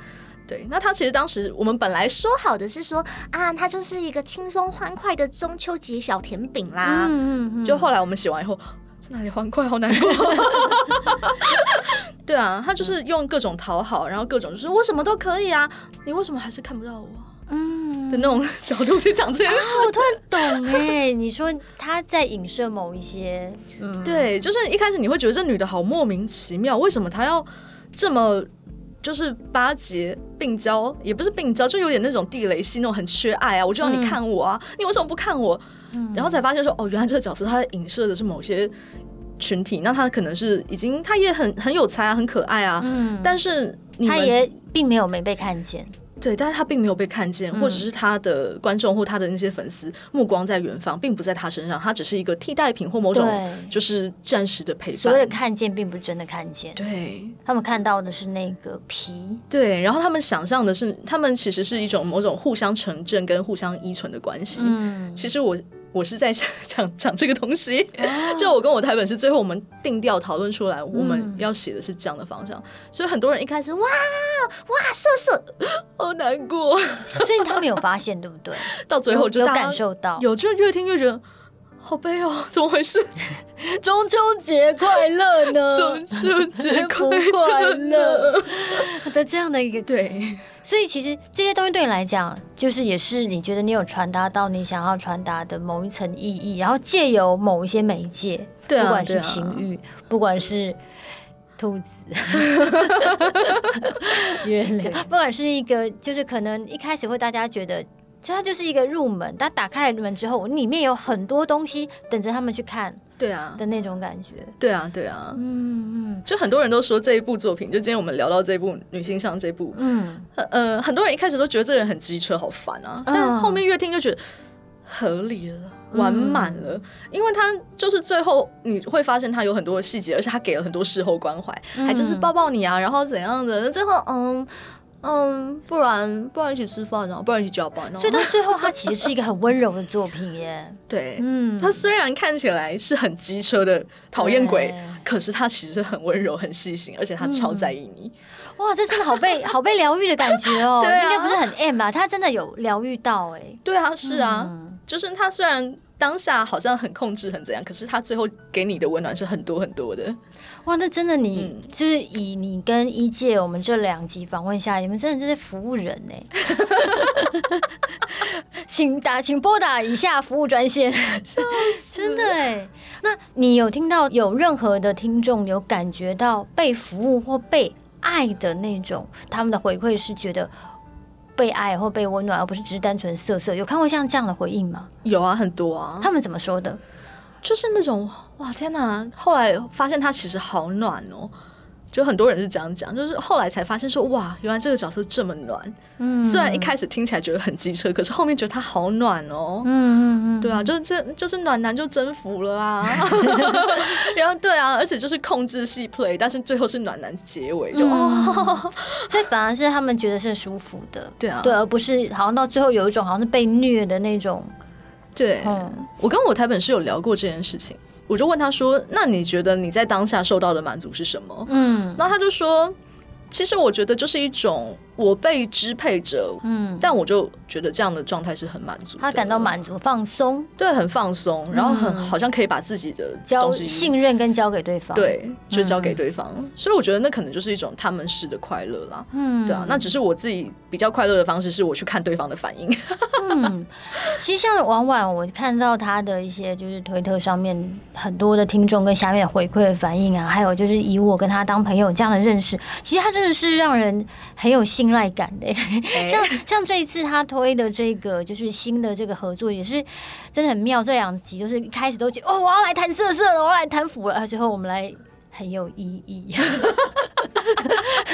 对，那他其实当时我们本来说好的是说啊，他就是一个轻松欢快的中秋节小甜饼啦。嗯嗯嗯。就后来我们写完以后，这哪里欢快，好难过。[LAUGHS] 对啊，他就是用各种讨好，然后各种就是我什么都可以啊，你为什么还是看不到我？嗯。的那种 [LAUGHS] 角度去讲这件事。啊，我突然懂哎，你说他在影射某一些，嗯，对，就是一开始你会觉得这女的好莫名其妙，为什么她要这么？就是巴结病娇，也不是病娇，就有点那种地雷系，那种很缺爱啊！我就让你看我啊，嗯、你为什么不看我？嗯、然后才发现说，哦，原来这个角色他在影射的是某些群体，那他可能是已经他也很很有才啊，很可爱啊，嗯，但是他也并没有没被看见。对，但是他并没有被看见，或者是他的观众或他的那些粉丝目光在远方，并不在他身上，他只是一个替代品或某种就是暂时的陪伴。所谓的看见，并不是真的看见。对，他们看到的是那个皮。对，然后他们想象的是，他们其实是一种某种互相成正跟互相依存的关系。嗯，其实我。我是在想 [LAUGHS] 讲讲这个东西，[LAUGHS] 就我跟我台本是最后我们定调讨论出来，我们要写的是这样的方向，所以很多人一开始哇哇瑟瑟，[LAUGHS] 好难过，所以他们有发现对不对？到最后就有感受到，有就越听越觉得好悲哦，怎么回事？中秋节快乐呢？中秋节快乐的这样的一个对。所以其实这些东西对你来讲，就是也是你觉得你有传达到你想要传达的某一层意义，然后借由某一些媒介，对啊，不管是情欲，啊、不管是兔子、[LAUGHS] 月亮，不管是一个，就是可能一开始会大家觉得。它就是一个入门，但打开了门之后，里面有很多东西等着他们去看。对啊，的那种感觉。对啊，对啊。嗯嗯。就很多人都说这一部作品，就今天我们聊到这部《女性向》这部，嗯，呃，很多人一开始都觉得这个人很机车，好烦啊。但后面越听就觉得合理了，完满了，嗯、因为他就是最后你会发现他有很多细节，而且他给了很多事后关怀，嗯、还就是抱抱你啊，然后怎样的，最后嗯。嗯，不然不然一起吃饭啊，不然一起加班啊。所以到最后，它其实是一个很温柔的作品耶。[LAUGHS] 对，嗯，它虽然看起来是很机车的讨厌鬼，可是它其实很温柔、很细心，而且它超在意你。嗯、哇，这真的好被 [LAUGHS] 好被疗愈的感觉哦。对啊，应该不是很 M 吧？他真的有疗愈到哎。对啊，是啊，嗯、就是他虽然。当下好像很控制很怎样，可是他最后给你的温暖是很多很多的。哇，那真的你、嗯、就是以你跟一届我们这两集访问下来，你们真的就是服务人呢。[LAUGHS] 请打，请拨打以下服务专线。真的哎，那你有听到有任何的听众有感觉到被服务或被爱的那种，他们的回馈是觉得。被爱或被温暖，而不是只是单纯色色。有看过像这样的回应吗？有啊，很多啊。他们怎么说的？就是那种哇，天哪！后来发现他其实好暖哦。就很多人是这样讲，就是后来才发现说，哇，原来这个角色这么暖。嗯，虽然一开始听起来觉得很机车，可是后面觉得他好暖哦。嗯嗯嗯，对啊，就是这就是暖男就征服了啊。[LAUGHS] 然后对啊，而且就是控制系 play，但是最后是暖男结尾，就、嗯、哦，所以反而是他们觉得是舒服的。对啊，对，而不是好像到最后有一种好像是被虐的那种。对，嗯，我跟我台本是有聊过这件事情。我就问他说：“那你觉得你在当下受到的满足是什么？”嗯，然后他就说：“其实我觉得就是一种。”我被支配着，嗯，但我就觉得这样的状态是很满足，他感到满足、放松，对，很放松，然后很好像可以把自己的交信任跟交给对方，对，就交给对方，所以我觉得那可能就是一种他们式的快乐啦，嗯，对啊，那只是我自己比较快乐的方式是我去看对方的反应，嗯，其实像婉婉，我看到他的一些就是推特上面很多的听众跟下面回馈的反应啊，还有就是以我跟他当朋友这样的认识，其实他真的是让人很有信赖感的，[LAUGHS] 像像这一次他推的这个就是新的这个合作也是真的很妙。这两集就是一开始都觉得哦，我要来谈色色了，我要来谈腐了，最后我们来很有意义，[LAUGHS]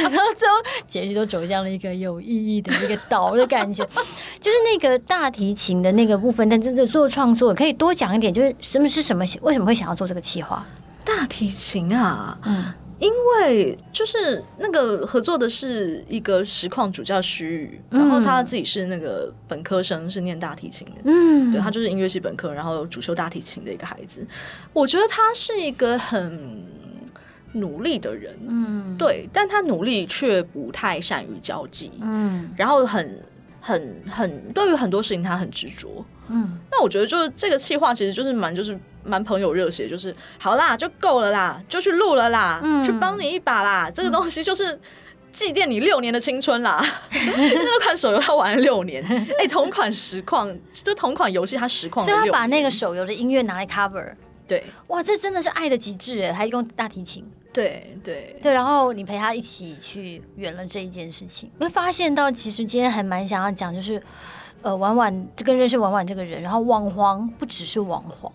然后最后结局都走向了一个有意义的一个岛的感觉，就是那个大提琴的那个部分。但真的做创作可以多讲一点，就是什么是什么，为什么会想要做这个企划？大提琴啊，嗯。因为就是那个合作的是一个实况主叫徐宇，嗯、然后他自己是那个本科生，是念大提琴的，嗯，对，他就是音乐系本科，然后主修大提琴的一个孩子。我觉得他是一个很努力的人，嗯，对，但他努力却不太善于交际，嗯，然后很很很对于很多事情他很执着，嗯，那我觉得就是这个气话其实就是蛮就是。蛮朋友热血，就是好啦，就够了啦，就去录了啦，嗯、去帮你一把啦。这个东西就是祭奠你六年的青春啦。[LAUGHS] 那款手游他玩了六年，哎、欸，同款实况，就同款游戏他实况。所以他把那个手游的音乐拿来 cover。对，哇，这真的是爱的极致哎，还用大提琴。对对对，然后你陪他一起去圆了这一件事情，会发现到其实今天还蛮想要讲，就是呃，婉婉这个认识婉婉这个人，然后网黄不只是网黄。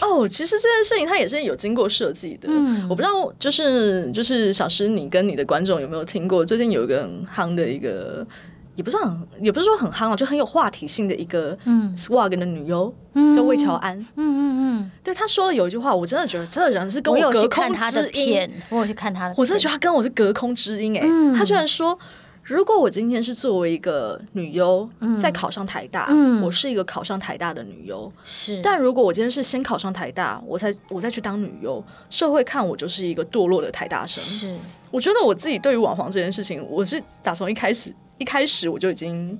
哦，其实这件事情它也是有经过设计的。嗯，我不知道，就是就是小诗，你跟你的观众有没有听过？最近有一个很夯的一个，也不是很，也不是说很夯啊，就很有话题性的一个，嗯，Swag 的女优，嗯，叫魏乔安。嗯嗯嗯，对，他说了有一句话，我真的觉得这个人是跟我隔空之音。我有去看他的，我真的觉得他跟我是隔空之音哎、欸。嗯，他居然说。如果我今天是作为一个女优，再考上台大，嗯，我是一个考上台大的女优，是。但如果我今天是先考上台大，我才我再去当女优，社会看我就是一个堕落的台大生。是。我觉得我自己对于网黄这件事情，我是打从一开始一开始我就已经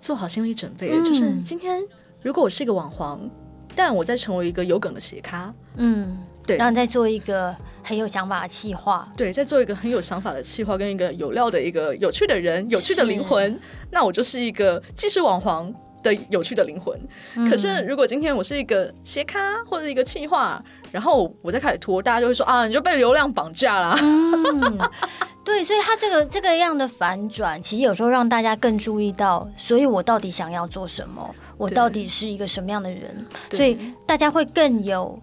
做好心理准备了，嗯，就是今天如果我是一个网黄，但我在成为一个有梗的斜咖，嗯。对，然后再做一个很有想法的企划，对，再做一个很有想法的企划，跟一个有料的一个有趣的人，有趣的灵魂，那我就是一个既是网黄的有趣的灵魂。嗯。可是如果今天我是一个斜咖或者一个企划，然后我再开始拖，大家就会说啊，你就被流量绑架啦。嗯，[LAUGHS] 对，所以他这个这个样的反转，其实有时候让大家更注意到，所以我到底想要做什么，我到底是一个什么样的人，所以大家会更有。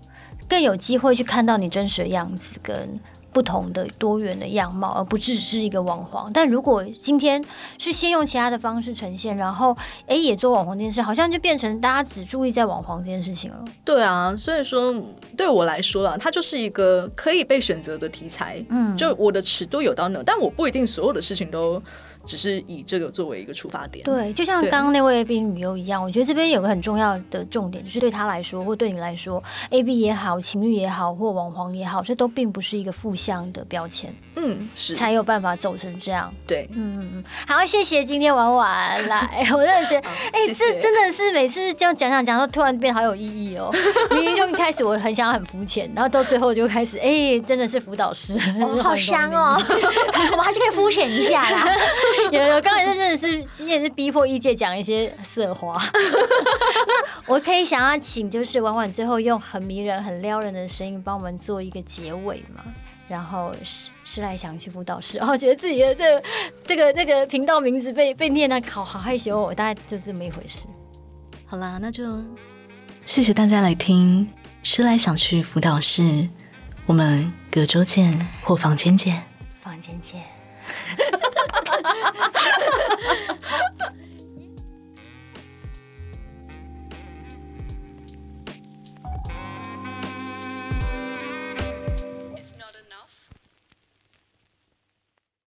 更有机会去看到你真实的样子跟不同的多元的样貌，而不只是一个网黄。但如果今天是先用其他的方式呈现，然后哎也做网黄这件事，好像就变成大家只注意在网黄这件事情了。对啊，所以说对我来说啊，它就是一个可以被选择的题材。嗯，就我的尺度有到那，但我不一定所有的事情都。只是以这个作为一个出发点，对，就像刚刚那位 A B 女优一样，我觉得这边有个很重要的重点，就是对她来说，或对你来说，A B 也好，情侣也好，或网黄也好，这都并不是一个负向的标签，嗯，是。才有办法走成这样，对，嗯嗯嗯，好，谢谢今天婉婉来，[LAUGHS] 我真的觉得，哎、欸，这真的是每次这样讲讲讲，都突然变好有意义哦，[LAUGHS] 明明就一开始我很想很肤浅，然后到最后就开始，哎、欸，真的是辅导师，哦、好 [LAUGHS] 香哦，我们还是可以肤浅一下啦。[LAUGHS] 有有，刚才真的是今天是逼迫业界讲一些色话。[LAUGHS] 那我可以想要请，就是婉婉最后用很迷人、很撩人的声音帮我们做一个结尾嘛？然后是是来想去辅导室，然后觉得自己的这个、这个这个频道名字被被念的，好好害羞，我大概就是这么一回事。好啦，那就谢谢大家来听，是来想去辅导室，我们隔周见或房间见，房间见。ハハハハ!